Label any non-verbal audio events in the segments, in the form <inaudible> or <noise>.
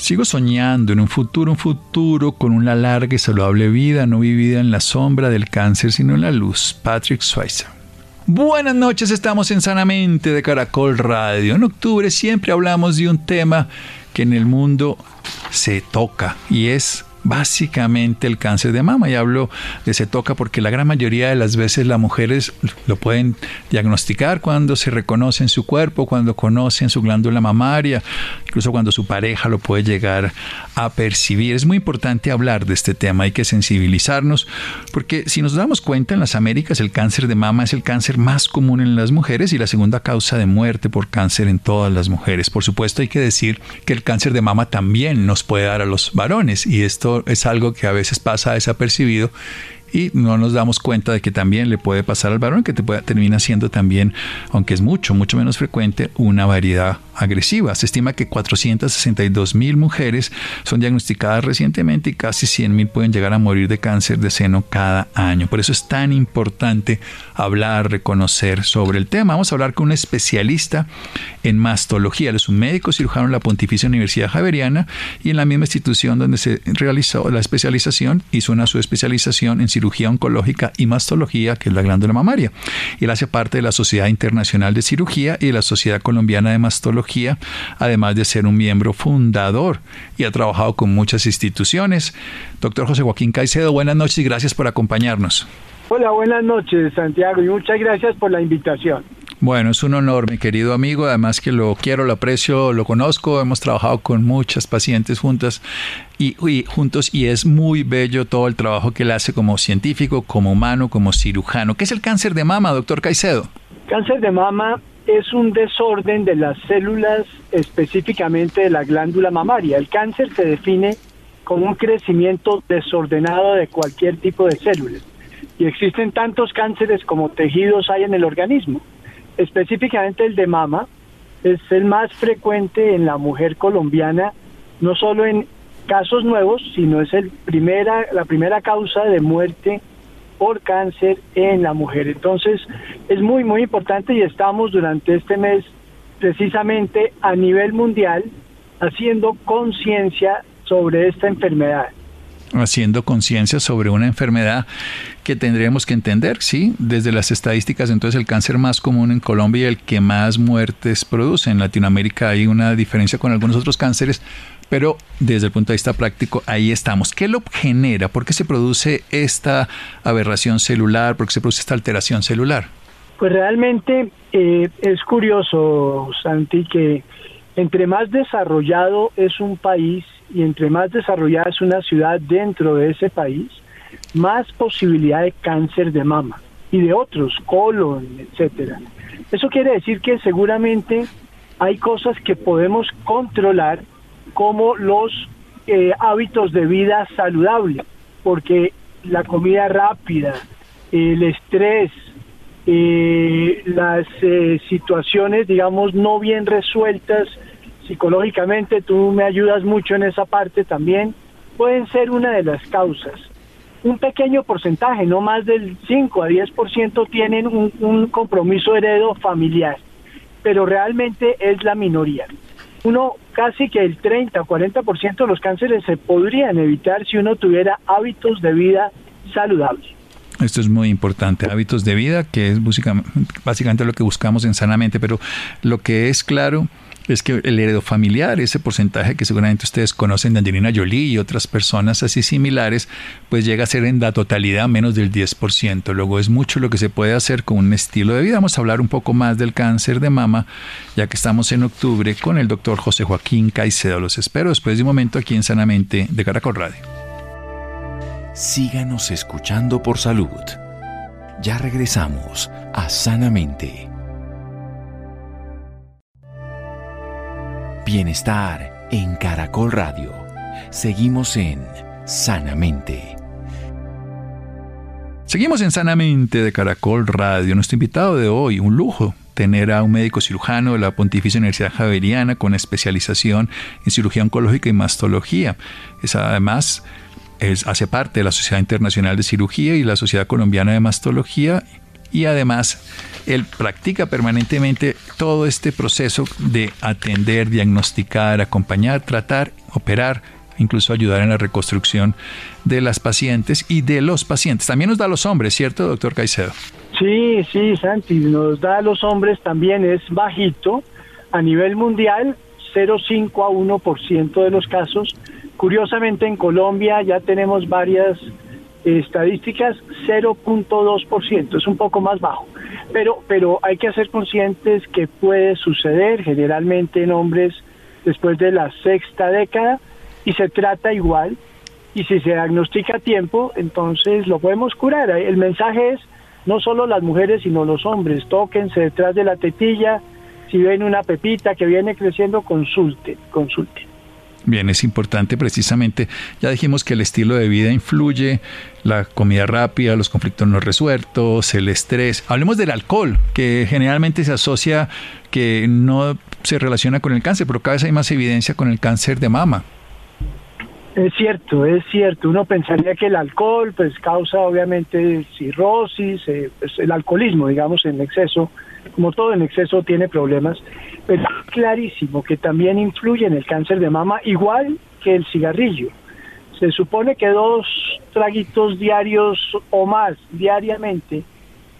Sigo soñando en un futuro, un futuro con una larga y saludable vida, no vivida en la sombra del cáncer, sino en la luz. Patrick Swayze. Buenas noches, estamos en Sanamente de Caracol Radio. En octubre siempre hablamos de un tema que en el mundo se toca y es básicamente el cáncer de mama. Y hablo de se toca porque la gran mayoría de las veces las mujeres lo pueden diagnosticar cuando se reconoce en su cuerpo, cuando conocen su glándula mamaria, incluso cuando su pareja lo puede llegar a percibir. Es muy importante hablar de este tema, hay que sensibilizarnos, porque si nos damos cuenta en las Américas el cáncer de mama es el cáncer más común en las mujeres y la segunda causa de muerte por cáncer en todas las mujeres. Por supuesto hay que decir que el cáncer de mama también nos puede dar a los varones y esto es algo que a veces pasa desapercibido y no nos damos cuenta de que también le puede pasar al varón, que te puede, termina siendo también, aunque es mucho, mucho menos frecuente, una variedad agresiva. Se estima que 462 mil mujeres son diagnosticadas recientemente y casi 100 mil pueden llegar a morir de cáncer de seno cada año. Por eso es tan importante hablar, reconocer sobre el tema. Vamos a hablar con un especialista en mastología. Él es un médico cirujano en la Pontificia Universidad Javeriana y en la misma institución donde se realizó la especialización, hizo una subespecialización en cirugía oncológica y mastología, que es la glándula mamaria. Él hace parte de la Sociedad Internacional de Cirugía y de la Sociedad Colombiana de Mastología, además de ser un miembro fundador y ha trabajado con muchas instituciones. Doctor José Joaquín Caicedo, buenas noches y gracias por acompañarnos. Hola, buenas noches, Santiago, y muchas gracias por la invitación. Bueno, es un honor, mi querido amigo. Además que lo quiero, lo aprecio, lo conozco. Hemos trabajado con muchas pacientes juntas y, juntos y es muy bello todo el trabajo que él hace como científico, como humano, como cirujano. ¿Qué es el cáncer de mama, doctor Caicedo? Cáncer de mama es un desorden de las células, específicamente de la glándula mamaria. El cáncer se define como un crecimiento desordenado de cualquier tipo de células. Y existen tantos cánceres como tejidos hay en el organismo específicamente el de mama, es el más frecuente en la mujer colombiana, no solo en casos nuevos, sino es el primera, la primera causa de muerte por cáncer en la mujer. Entonces, es muy, muy importante y estamos durante este mes precisamente a nivel mundial haciendo conciencia sobre esta enfermedad haciendo conciencia sobre una enfermedad que tendríamos que entender, ¿sí? Desde las estadísticas, entonces el cáncer más común en Colombia y el que más muertes produce. En Latinoamérica hay una diferencia con algunos otros cánceres, pero desde el punto de vista práctico, ahí estamos. ¿Qué lo genera? ¿Por qué se produce esta aberración celular? ¿Por qué se produce esta alteración celular? Pues realmente eh, es curioso, Santi, que entre más desarrollado es un país, y entre más desarrollada es una ciudad dentro de ese país, más posibilidad de cáncer de mama y de otros, colon, etcétera. Eso quiere decir que seguramente hay cosas que podemos controlar como los eh, hábitos de vida saludable, porque la comida rápida, el estrés, eh, las eh, situaciones, digamos, no bien resueltas psicológicamente, tú me ayudas mucho en esa parte también, pueden ser una de las causas. Un pequeño porcentaje, no más del 5 a 10%, tienen un, compromiso heredo familiar. pero realmente es la minoría. Uno, casi que el 30 o 40% de los cánceres se podrían evitar si uno tuviera hábitos de vida saludables. Esto es muy importante, hábitos de vida, que es básicamente lo que buscamos en Sanamente, pero lo que es claro es que el heredo familiar, ese porcentaje que seguramente ustedes conocen de Angelina Jolie y otras personas así similares, pues llega a ser en la totalidad menos del 10%. Luego es mucho lo que se puede hacer con un estilo de vida. Vamos a hablar un poco más del cáncer de mama, ya que estamos en octubre con el doctor José Joaquín Caicedo. Los espero después de un momento aquí en Sanamente de Caracol Radio. Síganos escuchando por salud. Ya regresamos a Sanamente. Bienestar en Caracol Radio. Seguimos en Sanamente. Seguimos en Sanamente de Caracol Radio. Nuestro invitado de hoy, un lujo tener a un médico cirujano de la Pontificia Universidad Javeriana con especialización en cirugía oncológica y mastología. Es además hace parte de la Sociedad Internacional de Cirugía y la Sociedad Colombiana de Mastología y además él practica permanentemente todo este proceso de atender, diagnosticar, acompañar, tratar, operar, incluso ayudar en la reconstrucción de las pacientes y de los pacientes. También nos da a los hombres, ¿cierto, doctor Caicedo? Sí, sí, Santi, nos da a los hombres también es bajito. A nivel mundial, 0,5 a 1% de los casos. Curiosamente, en Colombia ya tenemos varias estadísticas 0.2%, es un poco más bajo. Pero, pero hay que ser conscientes que puede suceder generalmente en hombres después de la sexta década y se trata igual y si se diagnostica a tiempo, entonces lo podemos curar. El mensaje es no solo las mujeres, sino los hombres, tóquense detrás de la tetilla, si ven una pepita que viene creciendo, consulten, consulten. Bien, es importante precisamente, ya dijimos que el estilo de vida influye, la comida rápida, los conflictos no resueltos, el estrés. Hablemos del alcohol, que generalmente se asocia que no se relaciona con el cáncer, pero cada vez hay más evidencia con el cáncer de mama. Es cierto, es cierto. Uno pensaría que el alcohol pues causa obviamente cirrosis, eh, pues, el alcoholismo, digamos, en exceso, como todo en exceso tiene problemas, pero es clarísimo que también influye en el cáncer de mama, igual que el cigarrillo. Se supone que dos traguitos diarios o más diariamente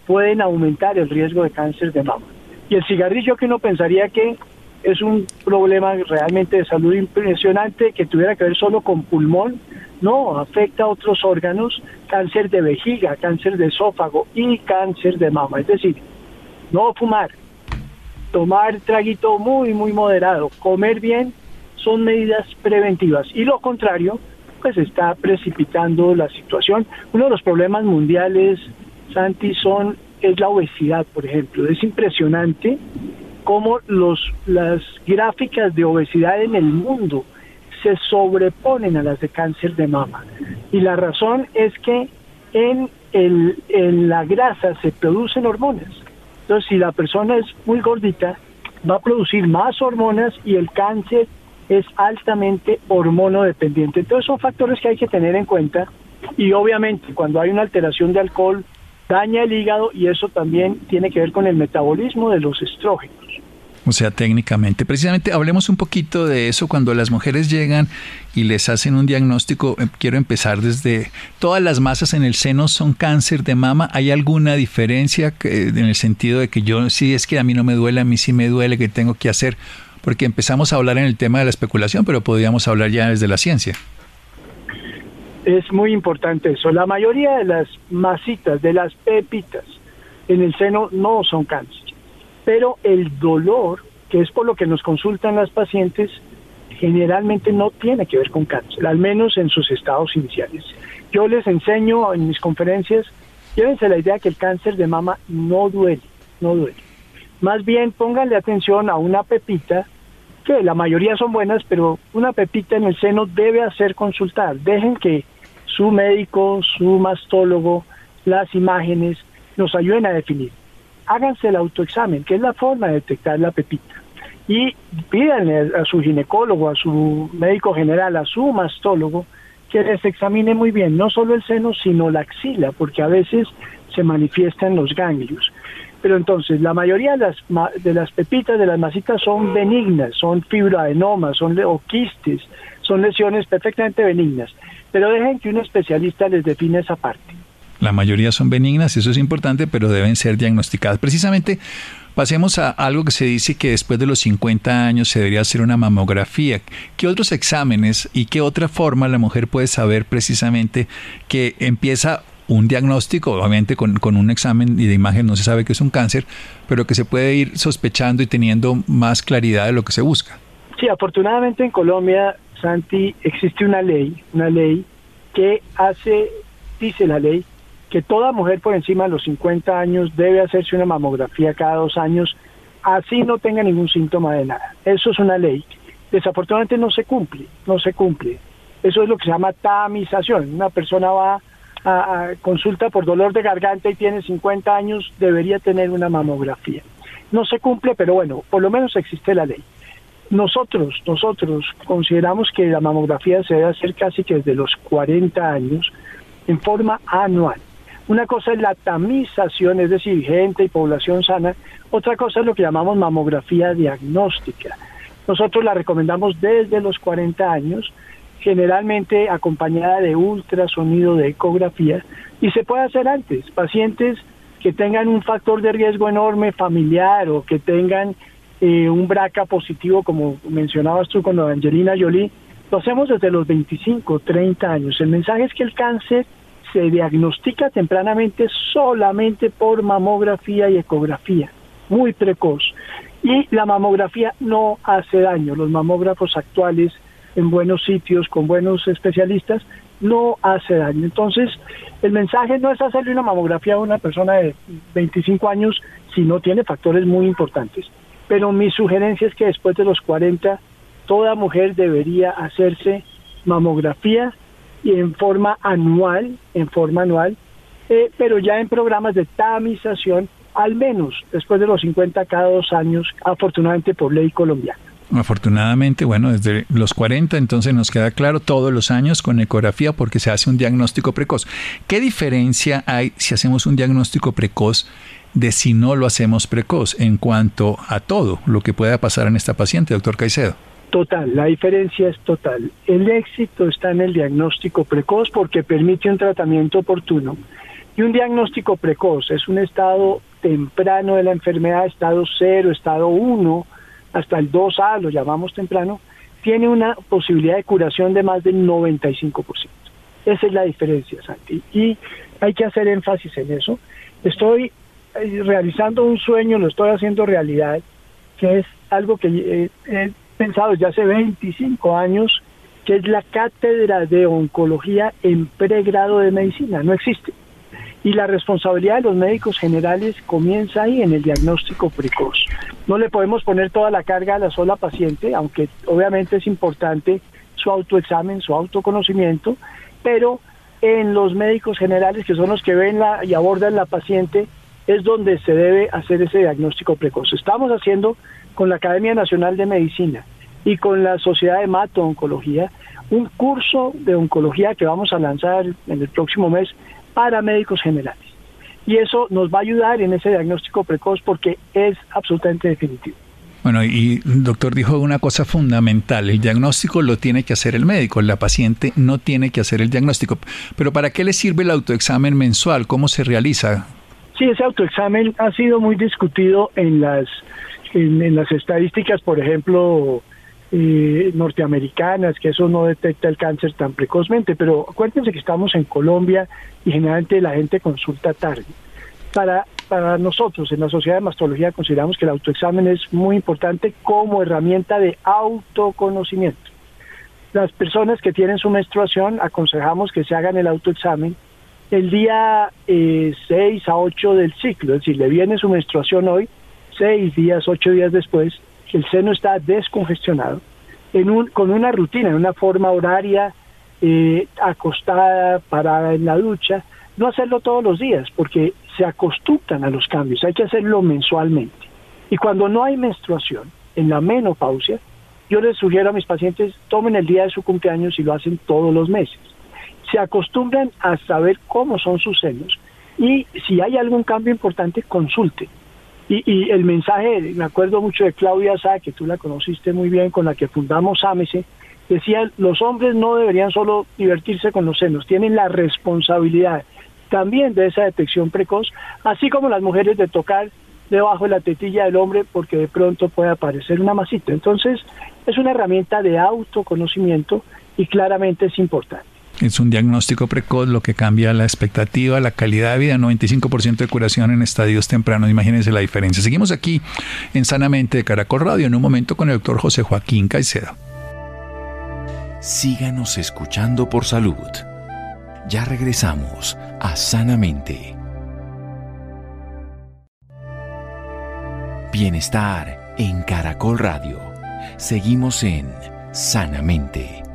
pueden aumentar el riesgo de cáncer de mama. Y el cigarrillo que uno pensaría que es un problema realmente de salud impresionante que tuviera que ver solo con pulmón, no, afecta a otros órganos, cáncer de vejiga, cáncer de esófago y cáncer de mama. Es decir, no fumar, tomar traguito muy, muy moderado, comer bien, son medidas preventivas. Y lo contrario, pues está precipitando la situación. Uno de los problemas mundiales, Santi, son, es la obesidad, por ejemplo. Es impresionante cómo los, las gráficas de obesidad en el mundo se sobreponen a las de cáncer de mama. Y la razón es que en, el, en la grasa se producen hormonas. Entonces, si la persona es muy gordita, va a producir más hormonas y el cáncer es altamente hormonodependiente. Entonces, son factores que hay que tener en cuenta y obviamente cuando hay una alteración de alcohol daña el hígado y eso también tiene que ver con el metabolismo de los estrógenos. O sea, técnicamente. Precisamente hablemos un poquito de eso cuando las mujeres llegan y les hacen un diagnóstico. Eh, quiero empezar desde todas las masas en el seno son cáncer de mama. ¿Hay alguna diferencia en el sentido de que yo sí es que a mí no me duele, a mí sí me duele, que tengo que hacer? Porque empezamos a hablar en el tema de la especulación, pero podríamos hablar ya desde la ciencia. Es muy importante eso. La mayoría de las masitas, de las pepitas en el seno no son cáncer pero el dolor, que es por lo que nos consultan las pacientes, generalmente no tiene que ver con cáncer, al menos en sus estados iniciales. Yo les enseño en mis conferencias, llévense la idea que el cáncer de mama no duele, no duele. Más bien pónganle atención a una pepita, que la mayoría son buenas, pero una pepita en el seno debe hacer consultar. Dejen que su médico, su mastólogo, las imágenes nos ayuden a definir háganse el autoexamen, que es la forma de detectar la pepita. Y pídanle a su ginecólogo, a su médico general, a su mastólogo, que les examine muy bien, no solo el seno, sino la axila, porque a veces se manifiestan los ganglios. Pero entonces, la mayoría de las, de las pepitas, de las masitas son benignas, son fibroadenomas, son o quistes, son lesiones perfectamente benignas. Pero dejen que un especialista les define esa parte. La mayoría son benignas, eso es importante, pero deben ser diagnosticadas. Precisamente Pasemos a algo que se dice que después de los 50 años se debería hacer una mamografía. ¿Qué otros exámenes y qué otra forma la mujer puede saber precisamente que empieza un diagnóstico, obviamente con, con, un examen y de imagen no se sabe que es un cáncer, pero que se puede ir sospechando y teniendo más claridad de lo que se busca. Sí, afortunadamente en Colombia, Santi, existe una ley, una ley que hace, dice la ley, que toda mujer por encima de los 50 años debe hacerse una mamografía cada dos años, así no tenga ningún síntoma de nada. Eso es una ley. Desafortunadamente no se cumple, no se cumple. Eso es lo que se llama tamización. Una persona va a, consulta por dolor de garganta y tiene 50 años, debería tener una mamografía. No se cumple, pero bueno, por lo menos existe la ley. Nosotros, nosotros consideramos que la mamografía se debe hacer casi que desde los 40 años en forma anual. Una cosa es la tamización, es decir, gente y población sana. Otra cosa es lo que llamamos mamografía diagnóstica. Nosotros la recomendamos desde los 40 años, generalmente acompañada de ultrasonido de ecografía, y se puede hacer antes. Pacientes que tengan un factor de riesgo enorme familiar o que tengan eh, un BRCA positivo, como mencionabas tú con Angelina Jolie, lo hacemos desde los 25, 30 años. El mensaje es que el cáncer se diagnostica tempranamente solamente por mamografía y ecografía, muy precoz. Y la mamografía no hace daño. Los mamógrafos actuales en buenos sitios, con buenos especialistas, no hace daño. Entonces, el mensaje no es hacerle una mamografía a una persona de 25 años si no tiene factores muy importantes. Pero mi sugerencia es que después de los 40, toda mujer debería hacerse mamografía y en forma anual, en forma anual, eh, pero ya en programas de tamización, al menos después de los 50 cada dos años, afortunadamente por ley colombiana. Afortunadamente, bueno, desde los 40 entonces nos queda claro todos los años con ecografía porque se hace un diagnóstico precoz. ¿Qué diferencia hay si hacemos un diagnóstico precoz de si no lo hacemos precoz en cuanto a todo lo que pueda pasar en esta paciente, doctor Caicedo? Total, la diferencia es total. El éxito está en el diagnóstico precoz porque permite un tratamiento oportuno. Y un diagnóstico precoz es un estado temprano de la enfermedad, estado 0, estado 1, hasta el 2A, lo llamamos temprano, tiene una posibilidad de curación de más del 95%. Esa es la diferencia, Santi. Y hay que hacer énfasis en eso. Estoy eh, realizando un sueño, lo estoy haciendo realidad, que es algo que eh, eh, pensado ya hace 25 años, que es la cátedra de oncología en pregrado de medicina. No existe. Y la responsabilidad de los médicos generales comienza ahí en el diagnóstico precoz. No le podemos poner toda la carga a la sola paciente, aunque obviamente es importante su autoexamen, su autoconocimiento, pero en los médicos generales, que son los que ven la, y abordan la paciente, es donde se debe hacer ese diagnóstico precoz. Estamos haciendo con la Academia Nacional de Medicina y con la Sociedad de Mato Oncología un curso de oncología que vamos a lanzar en el próximo mes para médicos generales. Y eso nos va a ayudar en ese diagnóstico precoz porque es absolutamente definitivo. Bueno, y doctor dijo una cosa fundamental, el diagnóstico lo tiene que hacer el médico, la paciente no tiene que hacer el diagnóstico. Pero ¿para qué le sirve el autoexamen mensual? ¿Cómo se realiza? Sí, ese autoexamen ha sido muy discutido en las en, las estadísticas, por ejemplo, eh, norteamericanas, que eso no detecta el cáncer tan precozmente, pero acuérdense que estamos en Colombia y generalmente la gente consulta tarde. Para, para nosotros en la Sociedad de Mastología consideramos que el autoexamen es muy importante como herramienta de autoconocimiento. Las personas que tienen su menstruación aconsejamos que se hagan el autoexamen el día eh, 6 a 8 del ciclo, es decir, le viene su menstruación hoy, seis días, ocho días después, el seno está descongestionado, en un, con una rutina, en una forma horaria, eh, acostada, parada en la ducha, no hacerlo todos los días, porque se acostumbran a los cambios, hay que hacerlo mensualmente. Y cuando no hay menstruación, en la menopausia, yo les sugiero a mis pacientes, tomen el día de su cumpleaños y lo hacen todos los meses. Se acostumbran a saber cómo son sus senos y si hay algún cambio importante, consulte Y, el mensaje, me acuerdo mucho de Claudia Sá, que tú la conociste muy bien, con la que fundamos AMESE, decía, los hombres no deberían solo divertirse con los senos, tienen la responsabilidad también de esa detección precoz, así como las mujeres de tocar debajo de la tetilla del hombre porque de pronto puede aparecer una masita. Entonces, es una herramienta de autoconocimiento y claramente es importante. Es un diagnóstico precoz lo que cambia la expectativa, la calidad de vida, 95% de curación en estadios tempranos. Imagínense la diferencia. Seguimos aquí en Sanamente de Caracol Radio en un momento con el doctor José Joaquín Caicedo. Síganos escuchando por salud. Ya regresamos a Sanamente. Bienestar en Caracol Radio. Seguimos en Sanamente.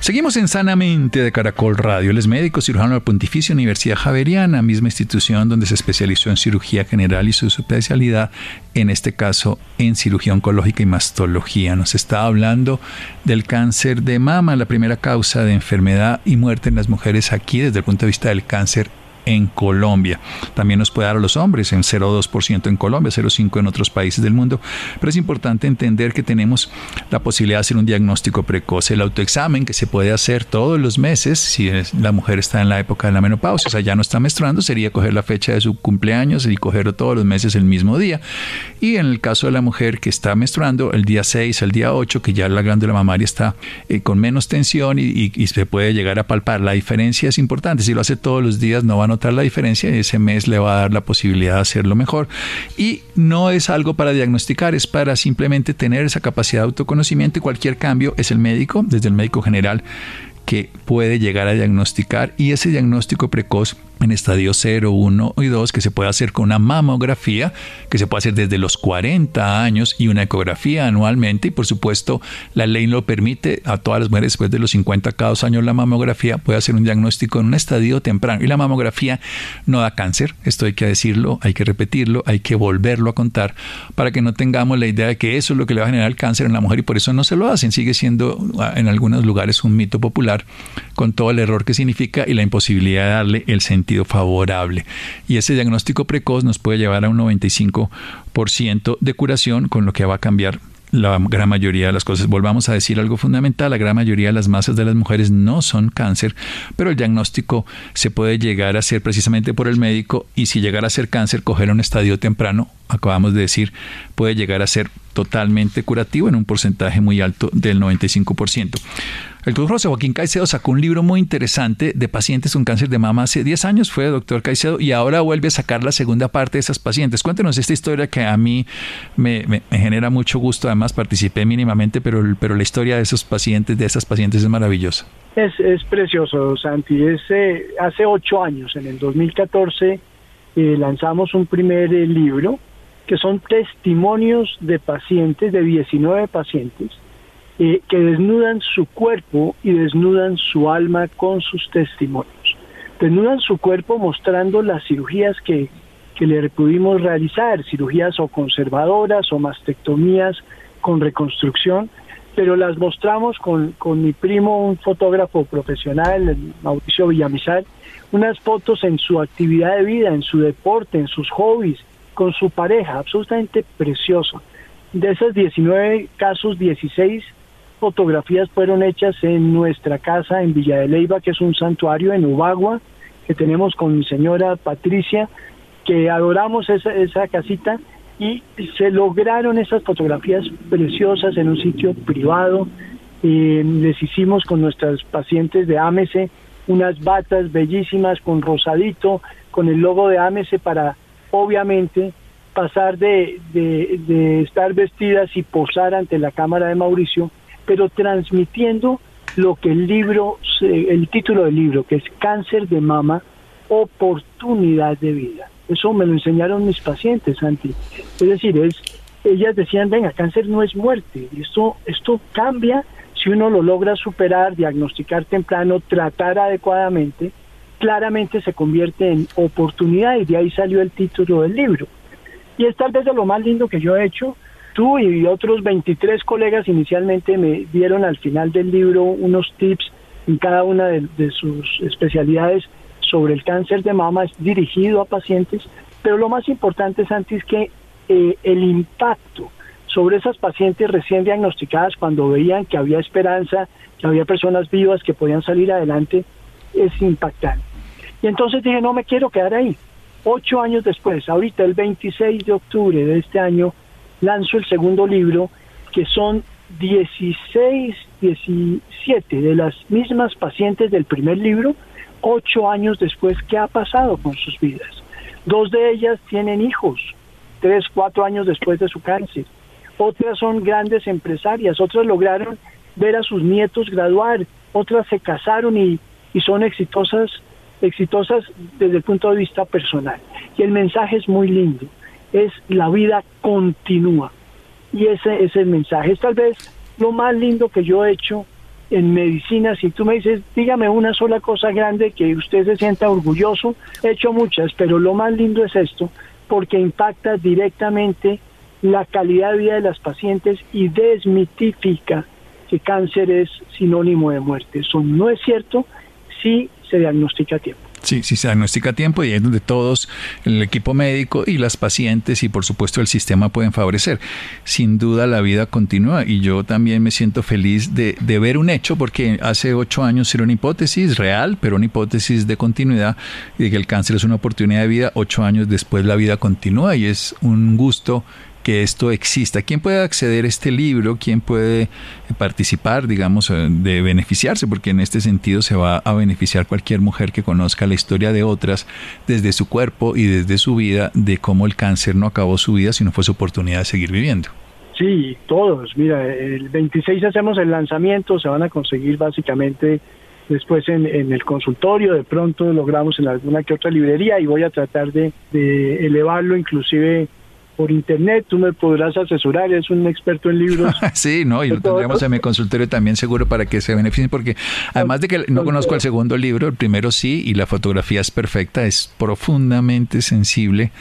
Seguimos en Sanamente de Caracol Radio. Él es médico cirujano de la Pontificia Universidad Javeriana, misma institución donde se especializó en cirugía general y su especialidad, en este caso, en cirugía oncológica y mastología. Nos está hablando del cáncer de mama, la primera causa de enfermedad y muerte en las mujeres aquí desde el punto de vista del cáncer en Colombia. También nos puede dar a los hombres en 0,2% en Colombia, 0,5% en otros países del mundo. Pero es importante entender que tenemos la posibilidad de hacer un diagnóstico precoz. El autoexamen que se puede hacer todos los meses, si la mujer está en la época de la menopausia, o sea, ya no está menstruando, sería coger la fecha de su cumpleaños y cogerlo todos los meses el mismo día. Y en el caso de la mujer que está menstruando, el día 6, el día 8, que ya la glándula mamaria está eh, con menos tensión y, se puede llegar a palpar. La diferencia es importante. Si lo hace todos los días, no van notar la diferencia y ese mes le va a dar la posibilidad de hacerlo mejor. Y no es algo para diagnosticar, es para simplemente tener esa capacidad de autoconocimiento y cualquier cambio es el médico, desde el médico general, que puede llegar a diagnosticar y ese diagnóstico precoz en estadio 0, 1 y 2 que se puede hacer con una mamografía que se puede hacer desde los 40 años y una ecografía anualmente. Y por supuesto la ley lo permite a todas las mujeres después de los 50 cada dos años la mamografía puede hacer un diagnóstico en un estadio temprano. Y la mamografía no da cáncer, esto hay que decirlo, hay que repetirlo, hay que volverlo a contar para que no tengamos la idea de que eso es lo que le va a generar cáncer en la mujer y por eso no se lo hacen, sigue siendo ah, en algunos lugares un mito popular con todo el error que significa y la imposibilidad de darle el sentido favorable. Y ese diagnóstico precoz nos puede llevar a un 95% de curación, con lo que va a cambiar la gran mayoría de las cosas. Volvamos a decir algo fundamental, la gran mayoría de las masas de las mujeres no son cáncer, pero el diagnóstico se puede llegar a hacer precisamente por el médico y si llegara a ser cáncer, coger un estadio temprano, acabamos de decir, puede llegar a ser totalmente curativo en un porcentaje muy alto del 95%. El doctor José Joaquín Caicedo sacó un libro muy interesante de pacientes con cáncer de mama hace 10 años, fue doctor Caicedo, y ahora vuelve a sacar la segunda parte de esas pacientes. Cuéntenos esta historia que a mí me, genera mucho gusto, además participé mínimamente, pero, pero la historia de esos pacientes, de esas pacientes es maravillosa. Es, es precioso, Santi. Eh, hace ocho años, en el 2014, eh, lanzamos un primer eh, libro que son testimonios de pacientes, de 19 pacientes, eh, que desnudan su cuerpo y desnudan su alma con sus testimonios. Desnudan su cuerpo mostrando las cirugías que, que le pudimos realizar, cirugías o conservadoras o mastectomías con reconstrucción, pero las mostramos con, con mi primo, un fotógrafo profesional, Mauricio Villamizar, unas fotos en su actividad de vida, en su deporte, en sus hobbies, con su pareja, absolutamente precioso. De esos 19 casos, 16 fotografías fueron hechas en nuestra casa en Villa de Leyva, que es un santuario en Ubagua, que tenemos con mi señora Patricia, que adoramos esa, esa casita y se lograron esas fotografías preciosas en un sitio privado. Eh, les hicimos con nuestras pacientes de AMESE unas batas bellísimas con rosadito, con el logo de AMESE para obviamente pasar de, de estar vestidas y posar ante la cámara de Mauricio pero transmitiendo lo que el libro, el título del libro, que es Cáncer de mama, oportunidad de vida. Eso me lo enseñaron mis pacientes, Santi. Es decir, es, ellas decían, venga, cáncer no es muerte. Esto, esto cambia si uno lo logra superar, diagnosticar temprano, tratar adecuadamente, claramente se convierte en oportunidad y de ahí salió el título del libro. Y es tal vez de lo más lindo que yo he hecho, Tú y otros 23 colegas inicialmente me dieron al final del libro unos tips en cada una de, sus especialidades sobre el cáncer de mama, es dirigido a pacientes, Pero lo más importante, Santi, es que eh, el impacto sobre esas pacientes recién diagnosticadas cuando veían que había esperanza, que había personas vivas que podían salir adelante, es impactante. Y entonces dije, no me quiero quedar ahí. Ocho años después, ahorita el 26 de octubre de este año, lanzo el segundo libro, que son 16, 17 de las mismas pacientes del primer libro, ocho años después, ¿qué ha pasado con sus vidas? Dos de ellas tienen hijos, tres, cuatro años después de su cáncer. Otras son grandes empresarias, otras lograron ver a sus nietos graduar, otras se casaron y, y son exitosas, exitosas desde el punto de vista personal. Y el mensaje es muy lindo, es la vida continúa. Y ese es el mensaje. Es tal vez lo más lindo que yo he hecho en medicina. Si tú me dices, dígame una sola cosa grande que usted se sienta orgulloso, he hecho muchas, pero lo más lindo es esto, porque impacta directamente la calidad de vida de las pacientes y desmitifica que cáncer es sinónimo de muerte. Eso no es cierto si se diagnostica a tiempo. Sí, sí se diagnostica a tiempo y es donde todos, el equipo médico y las pacientes y por supuesto el sistema pueden favorecer. Sin duda la vida continúa y yo también me siento feliz de, de ver un hecho porque hace ocho años era una hipótesis real, pero una hipótesis de continuidad de que el cáncer es una oportunidad de vida. Ocho años después la vida continúa y es un gusto que esto exista. ¿Quién puede acceder a este libro? ¿Quién puede participar, digamos, eh, de beneficiarse? Porque en este sentido se va a beneficiar cualquier mujer que conozca la historia de otras desde su cuerpo y desde su vida, de cómo el cáncer no acabó su vida, sino fue su oportunidad de seguir viviendo. Sí, todos. Mira, el 26 hacemos el lanzamiento, se van a conseguir básicamente después en, el consultorio, de pronto logramos en alguna que otra librería y voy a tratar de, de elevarlo inclusive por internet, tú me podrás asesorar, es un experto en libros. <laughs> sí, no, y lo tendremos en mi consultorio también seguro para que se beneficien, porque además de que no conozco el segundo libro, el primero sí, y la fotografía es perfecta, es profundamente sensible.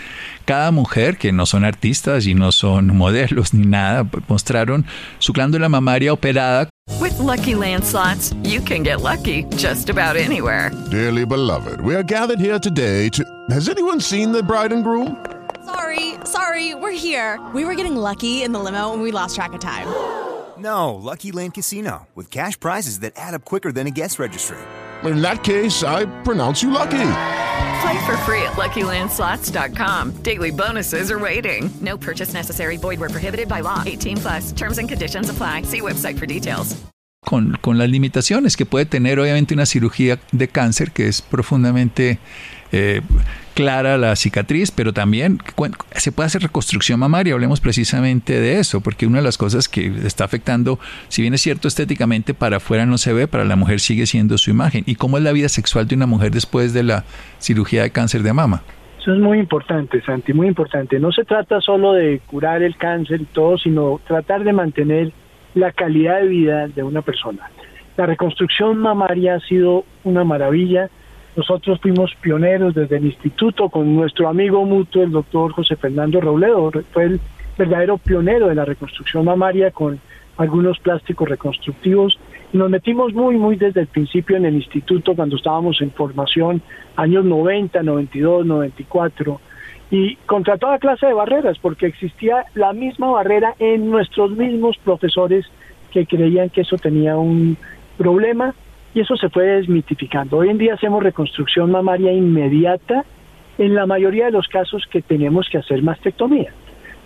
Cada mujer, que no son artistas y no son <laughs> modelos ni nada, mostraron su glándula mamaria operada. With lucky landslots, you can get lucky just about anywhere. Dearly beloved, we are gathered here today to. Has anyone seen the bride and groom? Sorry, sorry, we're here. We were getting lucky in the limo and we lost track of time. No, Lucky Land Casino, with cash prizes that add up quicker than a guest registry. In that case, I pronounce you lucky. Play for free at LuckyLandSlots.com. Daily bonuses are waiting. No purchase necessary. Void where prohibited by law. 18 plus. Terms and conditions apply. See website for details. Con, con las limitaciones que puede tener obviamente una cirugía de cáncer que es profundamente eh, clara la cicatriz, pero también se puede hacer reconstrucción mamaria. Hablemos precisamente de eso, porque una de las cosas que está afectando, si bien es cierto estéticamente, para afuera no se ve, para la mujer sigue siendo su imagen. ¿Y cómo es la vida sexual de una mujer después de la cirugía de cáncer de mama? Eso es muy importante, Santi, muy importante. No se trata solo de curar el cáncer y todo, sino tratar de mantener la calidad de vida de una persona. La reconstrucción mamaria ha sido una maravilla nosotros fuimos pioneros desde el instituto con nuestro amigo mutuo, el doctor José Fernando Robledo. Fue el verdadero pionero de la reconstrucción mamaria con algunos plásticos reconstructivos. Y nos metimos muy, muy desde el principio en el instituto cuando estábamos en formación, años 90, 92, 94 y contra toda clase de barreras, porque existía la misma barrera en nuestros mismos profesores que creían que eso tenía un problema eso se fue desmitificando. Hoy en día hacemos reconstrucción mamaria inmediata en la mayoría de los casos que tenemos que hacer mastectomía.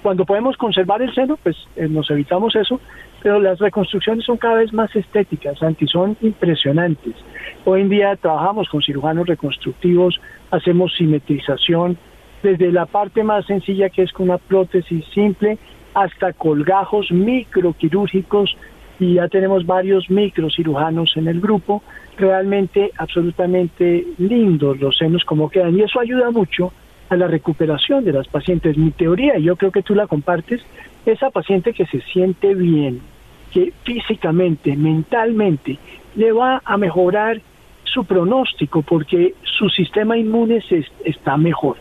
Cuando podemos conservar el seno, pues eh, nos evitamos eso, pero las reconstrucciones son cada vez más estéticas, anti, son impresionantes. Hoy en día trabajamos con cirujanos reconstructivos, hacemos simetrización, desde la parte más sencilla que es con una prótesis simple hasta colgajos microquirúrgicos y ya tenemos varios microcirujanos en el grupo, realmente absolutamente lindos los senos como quedan y eso ayuda mucho a la recuperación de las pacientes. Mi teoría, y yo creo que tú la compartes, esa paciente que se siente bien, que físicamente, mentalmente, le va a mejorar su pronóstico porque su sistema inmune se, está mejor.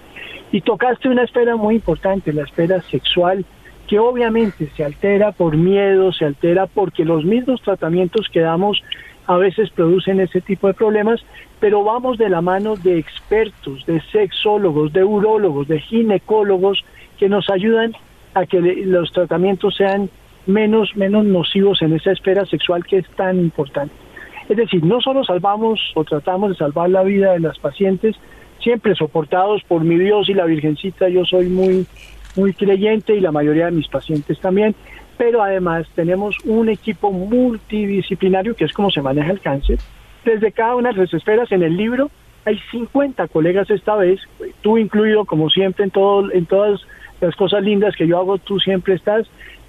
Y tocaste una esfera muy importante, la esfera sexual, que obviamente se altera por miedo, se altera porque los mismos tratamientos que damos a veces producen ese tipo de problemas, pero vamos de la mano de expertos, de sexólogos, de urólogos, de ginecólogos que nos ayudan a que los tratamientos sean menos, menos nocivos en esa esfera sexual que es tan importante. Es decir, no solo salvamos o tratamos de salvar la vida de las pacientes, siempre soportados por mi Dios y la Virgencita, yo soy muy, muy creyente y la mayoría de mis pacientes también, pero además tenemos un equipo multidisciplinario que es como se maneja el cáncer. Desde cada una de las esferas en el libro hay 50 colegas esta vez, tú incluido como siempre en todo en todas las cosas lindas que yo hago, tú siempre estás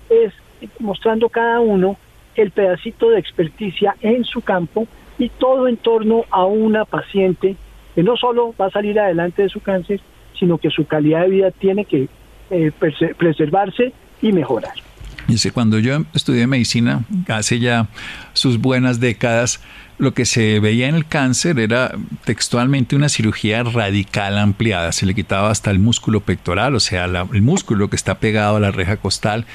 es mostrando cada uno el pedacito de experticia en su campo y todo en torno a una paciente que no solo va a salir adelante de su cáncer, sino que su calidad de vida tiene que eh, preservarse y mejorar. Dice, cuando yo estudié medicina, hace ya sus buenas décadas, lo que se veía en el cáncer era textualmente una cirugía radical ampliada. Se le quitaba hasta el músculo pectoral, o sea, el músculo que está pegado a la reja costal.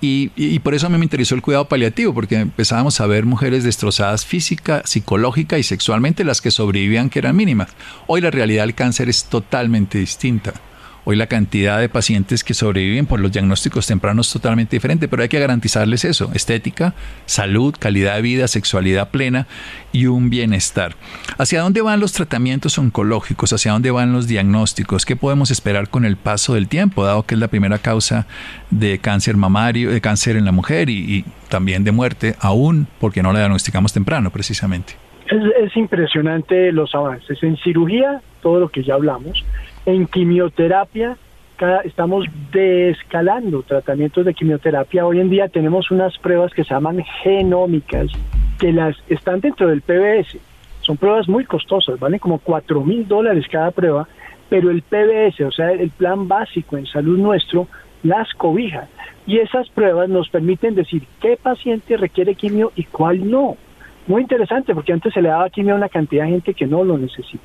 Y, y, por eso a mí me interesó el cuidado paliativo, porque empezábamos a ver mujeres destrozadas física, psicológica y sexualmente, las que sobrevivían que eran mínimas. Hoy la realidad del cáncer es totalmente distinta. Hoy la cantidad de pacientes que sobreviven por los diagnósticos tempranos es totalmente diferente, pero hay que garantizarles eso, estética, salud, calidad de vida, sexualidad plena y un bienestar. ¿Hacia dónde van los tratamientos oncológicos? ¿Hacia dónde van los diagnósticos? ¿Qué podemos esperar con el paso del tiempo, dado que es la primera causa de cáncer mamario, de cáncer en la mujer y, también de muerte, aún porque no la diagnosticamos temprano precisamente? Es, es impresionante los avances. En cirugía, todo lo que ya hablamos, en quimioterapia, cada, estamos descalando tratamientos de quimioterapia. Hoy en día tenemos unas pruebas que se llaman genómicas, que las están dentro del PBS. Son pruebas muy costosas, valen como 4 mil dólares cada prueba, pero el PBS, o sea, el plan básico en salud nuestro, las cobija. Y esas pruebas nos permiten decir qué paciente requiere quimio y cuál no. Muy interesante, porque antes se le daba quimio a una cantidad de gente que no lo necesita.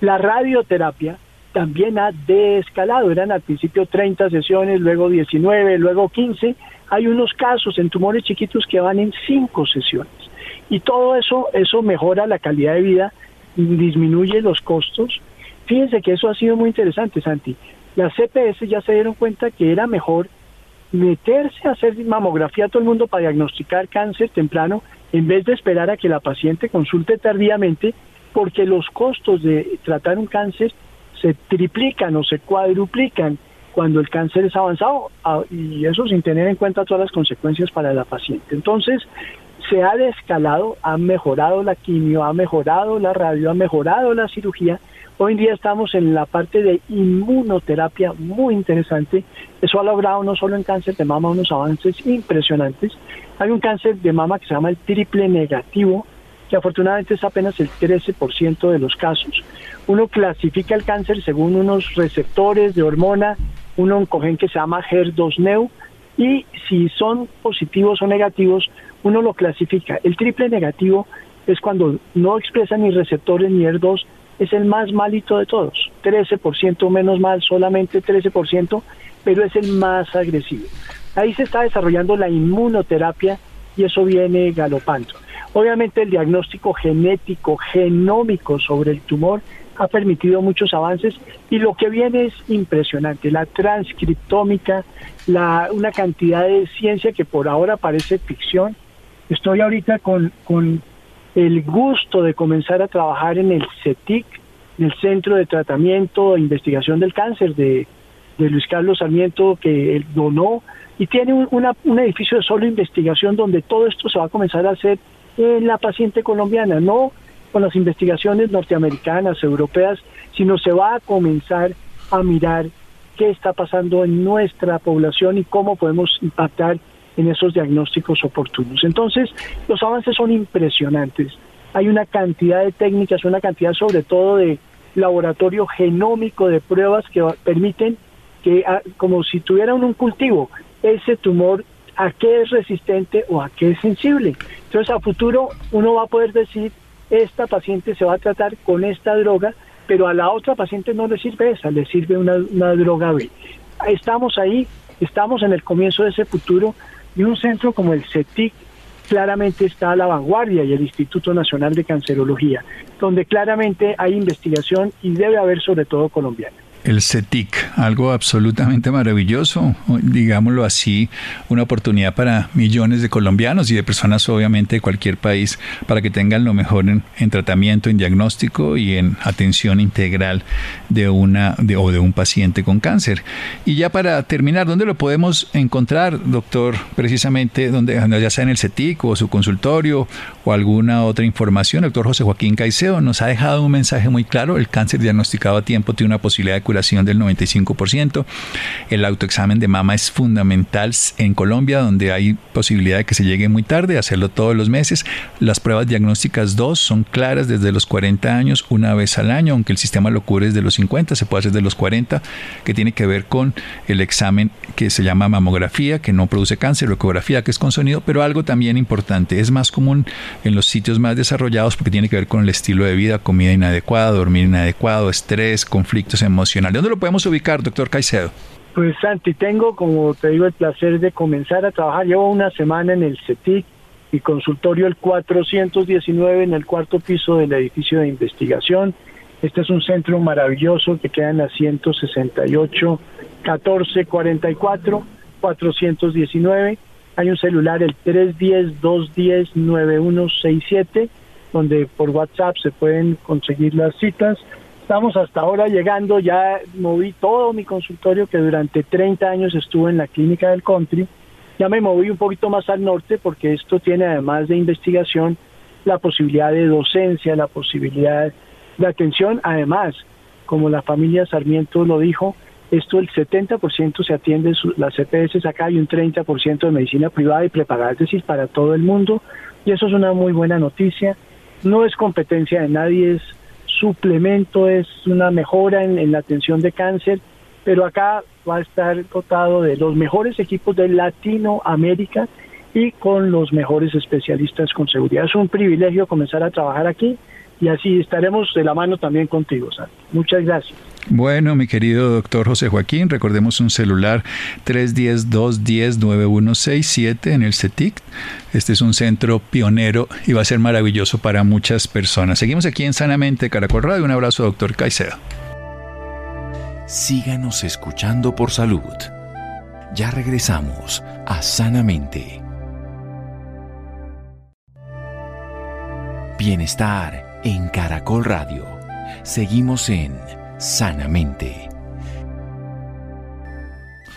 La radioterapia también ha descalado. Eran al principio 30 sesiones, luego 19, luego 15. Hay unos casos en tumores chiquitos que van en 5 sesiones. Y todo eso, eso mejora la calidad de vida, disminuye los costos. Fíjense que eso ha sido muy interesante, Santi. Las CPS ya se dieron cuenta que era mejor meterse a hacer mamografía a todo el mundo para diagnosticar cáncer temprano en vez de esperar a que la paciente consulte tardíamente, porque los costos de tratar un cáncer se triplican o se cuadruplican cuando el cáncer es avanzado y eso sin tener en cuenta todas las consecuencias para la paciente. Entonces, se ha descalado, ha mejorado la quimio, ha mejorado la radio, ha mejorado la cirugía. Hoy en día estamos en la parte de inmunoterapia muy interesante. Eso ha logrado no solo en cáncer de mama unos avances impresionantes. Hay un cáncer de mama que se llama el triple negativo, que afortunadamente es apenas el 13% de los casos. Uno clasifica el cáncer según unos receptores de hormona, un oncogen que se llama HER2-NEU, y si son positivos o negativos, uno lo clasifica. El triple negativo es cuando no expresa ni receptores ni HER2, es el más malito de todos. 13% menos mal, solamente 13%, pero es el más agresivo. Ahí se está desarrollando la inmunoterapia y eso viene galopando. Obviamente el diagnóstico genético, genómico sobre el tumor ha permitido muchos avances y lo que viene es impresionante. La transcriptómica, la, una cantidad de ciencia que por ahora parece ficción. Estoy ahorita con, con el gusto de comenzar a trabajar en el CETIC, en el Centro de Tratamiento e Investigación del Cáncer de, de Luis Carlos Sarmiento, que él donó, y tiene un, un edificio de solo investigación donde todo esto se va a comenzar a hacer en la paciente colombiana, no con las investigaciones norteamericanas, europeas, sino se va a comenzar a mirar qué está pasando en nuestra población y cómo podemos impactar en esos diagnósticos oportunos. Entonces, los avances son impresionantes. Hay una cantidad de técnicas, una cantidad sobre todo de laboratorio genómico de pruebas que permiten que, ah, como si tuvieran un cultivo, ese tumor a qué es resistente o a qué es sensible. Entonces a futuro uno va a poder decir, esta paciente se va a tratar con esta droga, pero a la otra paciente no le sirve esa, le sirve una, droga B. Estamos ahí, estamos en el comienzo de ese futuro y un centro como el CETIC claramente está la vanguardia y el Instituto Nacional de Cancerología, donde claramente hay investigación y debe haber sobre todo colombiana el CETIC, algo absolutamente maravilloso, digámoslo así, una oportunidad para millones de colombianos y de personas obviamente de cualquier país para que tengan lo mejor en, tratamiento, en diagnóstico y en atención integral de una de, o de un paciente con cáncer. Y ya para terminar, ¿dónde lo podemos encontrar, doctor? Precisamente, donde, ya sea en el CETIC o su consultorio o alguna otra información. doctor José Joaquín Caicedo nos ha dejado un mensaje muy claro, el cáncer diagnosticado a tiempo tiene una posibilidad de del 95%. El autoexamen de mama es fundamental en Colombia, donde hay posibilidad de que se llegue muy tarde, hacerlo todos los meses. Las pruebas diagnósticas 2 son claras desde los 40 años, una vez al año, aunque el sistema lo cubre desde los 50, se puede hacer desde los 40, que tiene que ver con el examen que se llama mamografía, que no produce cáncer, o ecografía, que es con sonido, pero algo también importante, es más común en los sitios más desarrollados porque tiene que ver con el estilo de vida, comida inadecuada, dormir inadecuado, estrés, conflictos emocionales ¿Dónde lo podemos ubicar, doctor Caicedo? Pues Santi, tengo, como te digo, el placer de comenzar a trabajar. Llevo una semana en el CETIC y consultorio el 419 en el cuarto piso del edificio de investigación. Este es un centro maravilloso que queda en la 168 1444 419. Hay un celular, el 310-210-9167, donde por WhatsApp se pueden conseguir las citas estamos hasta ahora llegando, ya moví todo mi consultorio que durante 30 años estuvo en la clínica del country, ya me moví un poquito más al norte porque esto tiene además de investigación la posibilidad de docencia, la posibilidad de atención, además, como la familia Sarmiento lo dijo, esto el 70% se atiende las EPS acá y un 30% de medicina privada y prepagada, es decir, para todo el mundo, y eso es una muy buena noticia. No es competencia de nadie, es suplemento, es una mejora en, la atención de cáncer, pero acá va a estar dotado de los mejores equipos de Latinoamérica y con los mejores especialistas con seguridad. Es un privilegio comenzar a trabajar aquí y así estaremos de la mano también contigo, Santi. Muchas gracias. Bueno, mi querido doctor José Joaquín, recordemos un celular 310-210-9167 en el CETIC. Este es un centro pionero y va a ser maravilloso para muchas personas. Seguimos aquí en Sanamente Caracol Radio. Un abrazo, doctor Caicedo. Síganos escuchando por salud. Ya regresamos a Sanamente. Bienestar en Caracol Radio. Seguimos en Sanamente.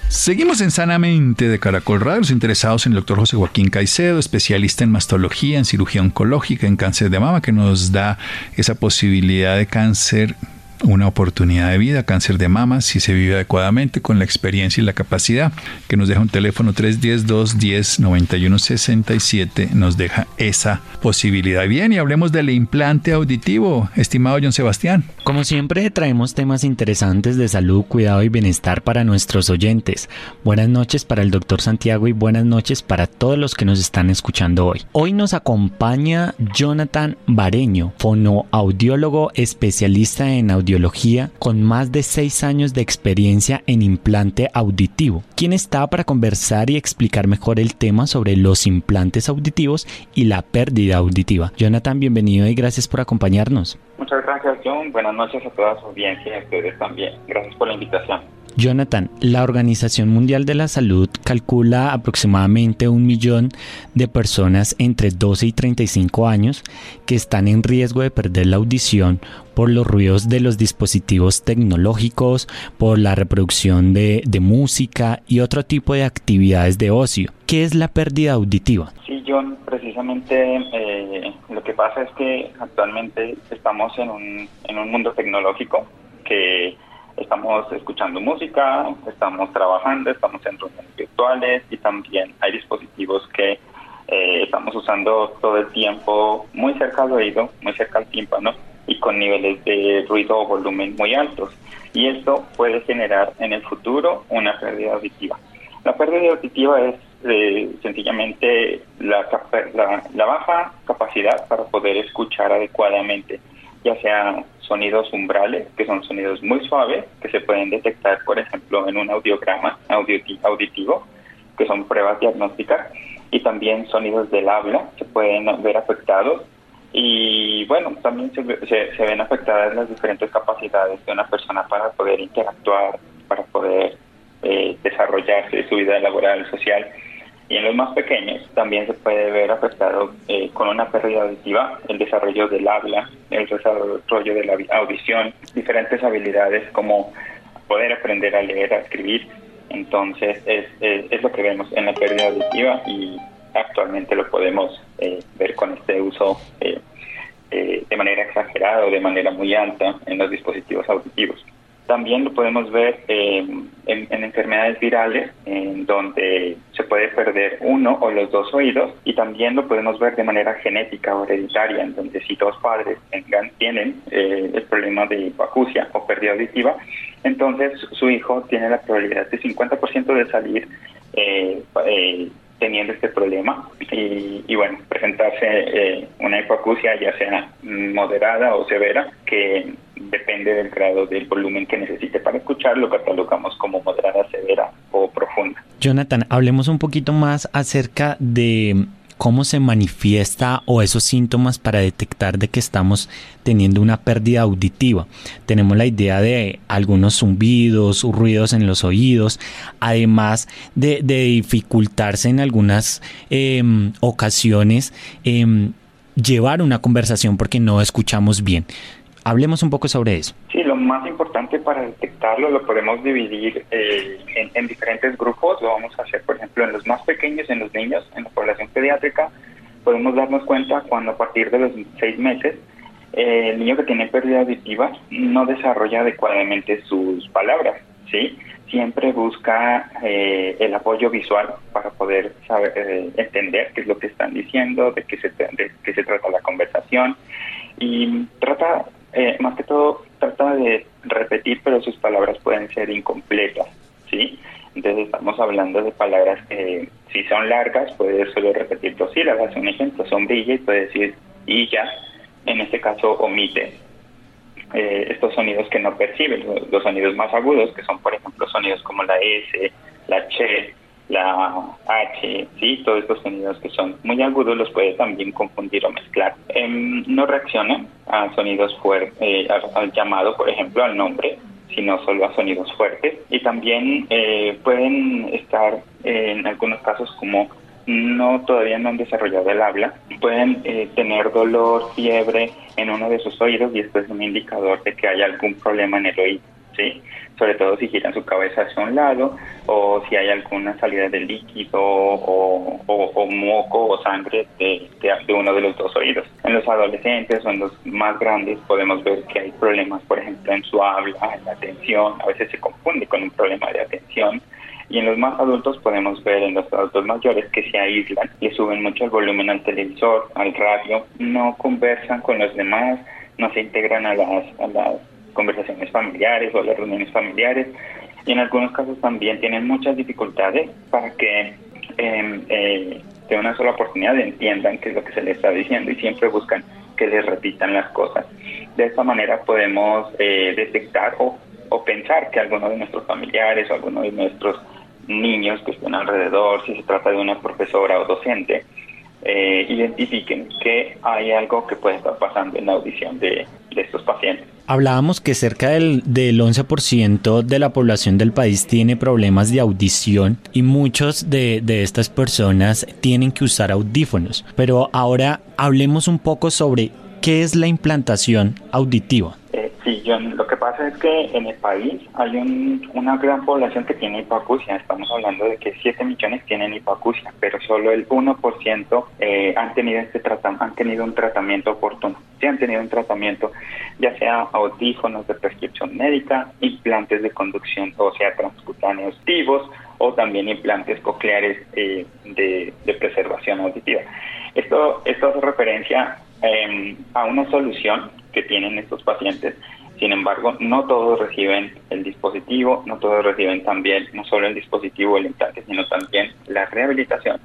Seguimos en Sanamente de Caracol Radio, los interesados en el doctor José Joaquín Caicedo, especialista en mastología, en cirugía oncológica, en cáncer de mama, que nos da esa posibilidad de cáncer una oportunidad de vida, cáncer de mama, si se vive adecuadamente con la experiencia y la capacidad, que nos deja un teléfono 310-210-9167, nos deja esa posibilidad. Bien, y hablemos del implante auditivo, estimado John Sebastián. Como siempre, traemos temas interesantes de salud, cuidado y bienestar para nuestros oyentes. Buenas noches para el doctor Santiago y buenas noches para todos los que nos están escuchando hoy. Hoy nos acompaña Jonathan Bareño, fonoaudiólogo especialista en audio con más de seis años de experiencia en implante auditivo, quien está para conversar y explicar mejor el tema sobre los implantes auditivos y la pérdida auditiva. Jonathan, bienvenido y gracias por acompañarnos. Muchas gracias, John. Buenas noches a toda su audiencia y a ustedes también. Gracias por la invitación. Jonathan, la Organización Mundial de la Salud calcula aproximadamente un millón de personas entre 12 y 35 años que están en riesgo de perder la audición por los ruidos de los dispositivos tecnológicos, por la reproducción de, música y otro tipo de actividades de ocio. ¿Qué es la pérdida auditiva? Sí, John, precisamente eh, lo que pasa es que actualmente estamos en un, en un mundo tecnológico que estamos escuchando música, estamos trabajando, estamos en reuniones virtuales y también hay dispositivos que eh, estamos usando todo el tiempo muy cerca al oído, muy cerca al tímpano y con niveles de ruido o volumen muy altos. Y esto puede generar en el futuro una pérdida auditiva. La pérdida auditiva es eh, sencillamente la, la, la baja capacidad para poder escuchar adecuadamente, ya sea sonidos umbrales, que son sonidos muy suaves, que se pueden detectar, por ejemplo, en un audiograma auditivo, que son pruebas diagnósticas, y también sonidos del habla se pueden ver afectados y bueno, también se, se, ven afectadas las diferentes capacidades de una persona para poder interactuar, para poder eh, desarrollarse su vida laboral, social. Y en los más pequeños también se puede ver afectado eh, con una pérdida auditiva, el desarrollo del habla, el desarrollo de la audición, diferentes habilidades como poder aprender a leer, a escribir. Entonces es, es, lo que vemos en la pérdida auditiva y actualmente lo podemos eh, ver con este uso eh, eh, de manera exagerada o de manera muy alta en los dispositivos auditivos. También lo podemos ver en, enfermedades virales, en donde se puede perder uno o los dos oídos, y también lo podemos ver de manera genética o hereditaria, en donde si dos padres tengan, tienen el problema de hipoacusia o pérdida auditiva, entonces su hijo tiene la probabilidad de 50% de salir eh, teniendo este problema y, bueno, presentarse eh, una hipoacusia ya sea moderada o severa, que depende del grado del volumen que necesite para escuchar, lo catalogamos como moderada, severa o profunda. Jonathan, hablemos un poquito más acerca de cómo se manifiesta o esos síntomas para detectar de que estamos teniendo una pérdida auditiva. Tenemos la idea de algunos zumbidos, ruidos en los oídos, además de, dificultarse en algunas em, ocasiones em, llevar una conversación porque no escuchamos bien. Hablemos un poco sobre eso. Sí, lo más importante para detectarlo lo podemos dividir eh, en, diferentes grupos. Lo vamos a hacer, por ejemplo, en los más pequeños, en los niños, en la población pediátrica. Podemos darnos cuenta cuando a partir de los seis meses eh, el niño que tiene pérdida auditiva no desarrolla adecuadamente sus palabras, ¿sí? Siempre busca eh, el apoyo visual para poder saber, entender qué es lo que están diciendo, de qué se, de qué se trata la conversación y trata eh, más que todo trata de repetir, pero sus palabras pueden ser incompletas, ¿sí? Entonces estamos hablando de palabras que si son largas puede solo repetir dos sílabas. Un ejemplo, sombrilla y puede decir y ya. En este caso omite eh, estos sonidos que no perciben, los, sonidos más agudos, que son por ejemplo sonidos como la S, la Ch, la H, sí, todos estos sonidos que son muy agudos los puede también confundir o mezclar. Em, no reacciona a sonidos fuertes, eh, al, llamado, por ejemplo, al nombre, sino solo a sonidos fuertes. Y también eh, pueden estar en algunos casos como no todavía no han desarrollado el habla, pueden eh, tener dolor, fiebre en uno de sus oídos y esto es un indicador de que hay algún problema en el oído. ¿Sí? sobre todo si giran su cabeza hacia un lado o si hay alguna salida de líquido o, moco o sangre de, uno de los dos oídos. En los adolescentes o en los más grandes podemos ver que hay problemas, por ejemplo, en su habla, en la atención, a veces se confunde con un problema de atención. Y en los más adultos podemos ver en los adultos mayores que se aíslan, y suben mucho el volumen al televisor, al radio, no conversan con los demás, no se integran a las, a las conversaciones familiares o las reuniones familiares y en algunos casos también tienen muchas dificultades para que em, eh, de una sola oportunidad entiendan qué es lo que se les está diciendo y siempre buscan que les repitan las cosas. De esta manera podemos eh, detectar o, o pensar que alguno de nuestros familiares o alguno de nuestros niños que estén alrededor, si se trata de una profesora o docente, eh, identifiquen que hay algo que puede estar pasando en la audición de, estos pacientes. Hablábamos que cerca del, del 11% de la población del país tiene problemas de audición y muchos de, de estas personas tienen que usar audífonos. Pero ahora hablemos un poco sobre qué es la implantación auditiva. Sí, John, lo que pasa es que en el país hay una gran población que tiene hipoacusia. Estamos hablando de que 7 millones tienen hipoacusia, pero solo el 1% eh, han, tenido este han tenido un tratamiento oportuno. Sí han tenido un tratamiento, ya sea audífonos de prescripción médica, implantes de conducción, o sea, transcutáneos activos, o también implantes cocleares eh, de, preservación auditiva. Esto, esto hace referencia em, a una solución que tienen estos pacientes. Sin embargo, no todos reciben el dispositivo, no todos reciben también no solo el dispositivo el implante, sino también la rehabilitación.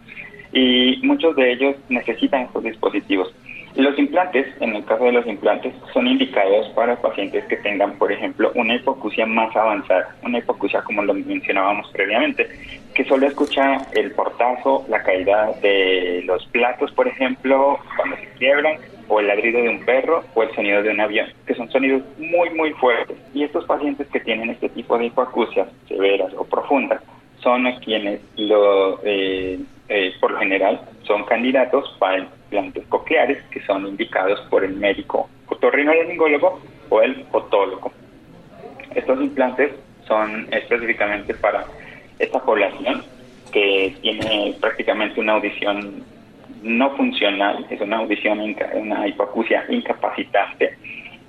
Y muchos de ellos necesitan estos dispositivos. Los implantes, en el caso de los implantes, son indicados para pacientes que tengan, por ejemplo, una hipoacusia más avanzada, una hipoacusia como lo mencionábamos previamente, que solo escucha el portazo, la caída de los platos, por ejemplo, cuando se quiebran, o el ladrido de un perro o el sonido de un avión, que son sonidos muy, muy fuertes. Y estos pacientes que tienen este tipo de hipoacusias severas o profundas son quienes lo, eh, eh, por lo general son candidatos para implantes cocleares que son indicados por el médico otorrinolaringólogo o el otólogo. Estos implantes son específicamente para esta población que tiene prácticamente una audición no funcional, es una audición, una hipoacusia incapacitante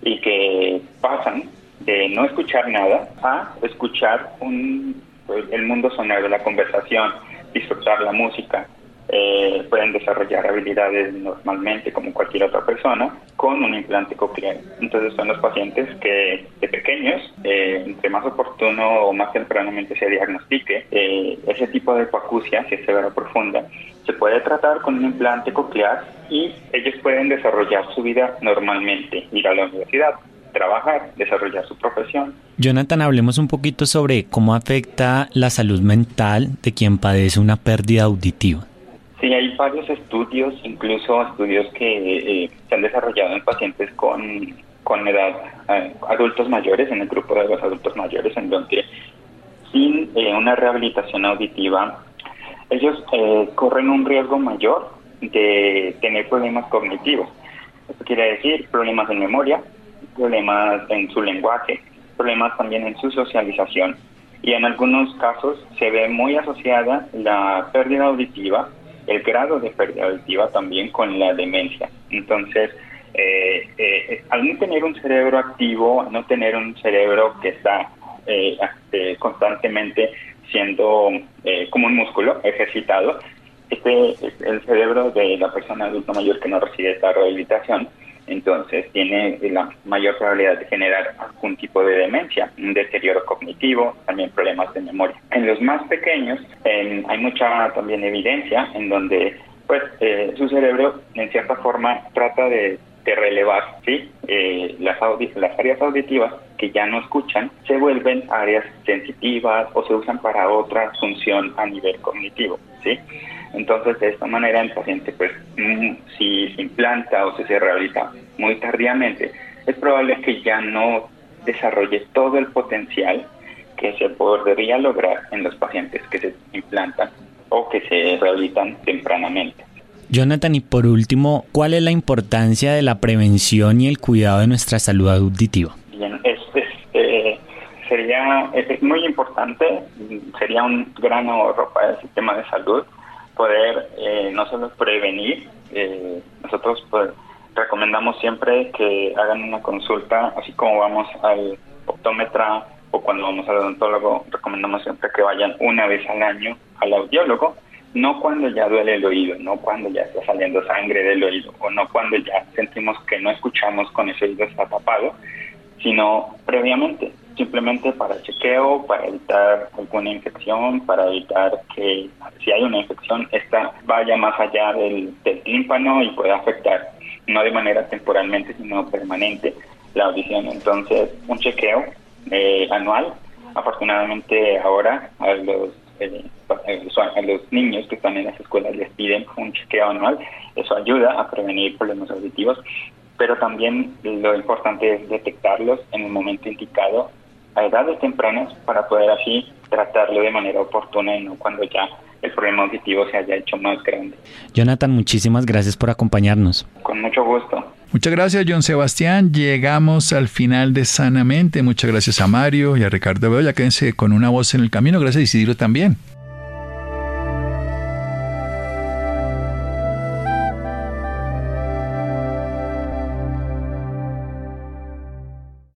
y que pasan de no escuchar nada a escuchar un, el mundo sonoro, la conversación, disfrutar la música, eh, pueden desarrollar habilidades normalmente como cualquier otra persona con un implante coclear. Entonces son los pacientes que de pequeños, eh, entre más oportuno o más tempranamente se diagnostique eh, ese tipo de hipoacusia, si es severa o profunda, se puede tratar con un implante coclear y ellos pueden desarrollar su vida normalmente, ir a la universidad, trabajar, desarrollar su profesión. Jonathan, hablemos un poquito sobre cómo afecta la salud mental de quien padece una pérdida auditiva. Sí, hay varios estudios, incluso estudios que eh, se han desarrollado en pacientes con, con edad, eh, adultos mayores, en el grupo de los adultos mayores, en donde sin eh, una rehabilitación auditiva, ellos corren un riesgo mayor de tener problemas cognitivos. Esto quiere decir problemas en memoria, problemas en su lenguaje, problemas también en su socialización. Y en algunos casos se ve muy asociada la pérdida auditiva el grado de pérdida auditiva también con la demencia. Entonces, eh, eh, al no tener un cerebro activo, al no tener un cerebro que está eh, este, constantemente siendo como un músculo ejercitado, este el cerebro de la persona adulta mayor que no recibe esta rehabilitación entonces tiene la mayor probabilidad de generar algún tipo de demencia, un deterioro cognitivo, también problemas de memoria. En los más pequeños hay mucha también evidencia en donde pues eh, su cerebro en cierta forma trata de, relevar ¿sí? Eh, las, las áreas auditivas que ya no escuchan se vuelven áreas sensitivas o se usan para otra función a nivel cognitivo. ¿sí? Entonces, de esta manera, el paciente, pues, mm, si se implanta o si se rehabilita muy tardíamente, es probable que ya no desarrolle todo el potencial que se podría lograr en los pacientes que se implantan o que se rehabilitan tempranamente. Jonathan, y por último, ¿cuál es la importancia de la prevención y el cuidado de nuestra salud auditiva? Bien, es, eh, sería, es muy importante, sería un gran ahorro para el sistema de salud poder eh, no solo prevenir, eh, nosotros pues, recomendamos siempre que hagan una consulta, así como vamos al optómetra o cuando vamos al odontólogo, recomendamos siempre que vayan una vez al año al audiólogo, no cuando ya duele el oído, no cuando ya está saliendo sangre del oído o no cuando ya sentimos que no escuchamos con ese oído está tapado, sino previamente simplemente para chequeo, para evitar alguna infección, para evitar que si hay una infección, esta vaya más allá del, tímpano y pueda afectar, no de manera temporalmente, sino permanente, la audición. Entonces, un chequeo eh, anual, afortunadamente ahora a los, eh, a los niños que están en las escuelas les piden un chequeo anual, eso ayuda a prevenir problemas auditivos pero también lo importante es detectarlos en el momento indicado a edades tempranas para poder así tratarlo de manera oportuna y no cuando ya el problema auditivo se haya hecho más grande. Jonathan, muchísimas gracias por acompañarnos. Con mucho gusto. Muchas gracias, John Sebastián. Llegamos al final de Sanamente. Muchas gracias a Mario y a Ricardo Ya Quédense con una voz en el camino. Gracias, Isidro, también.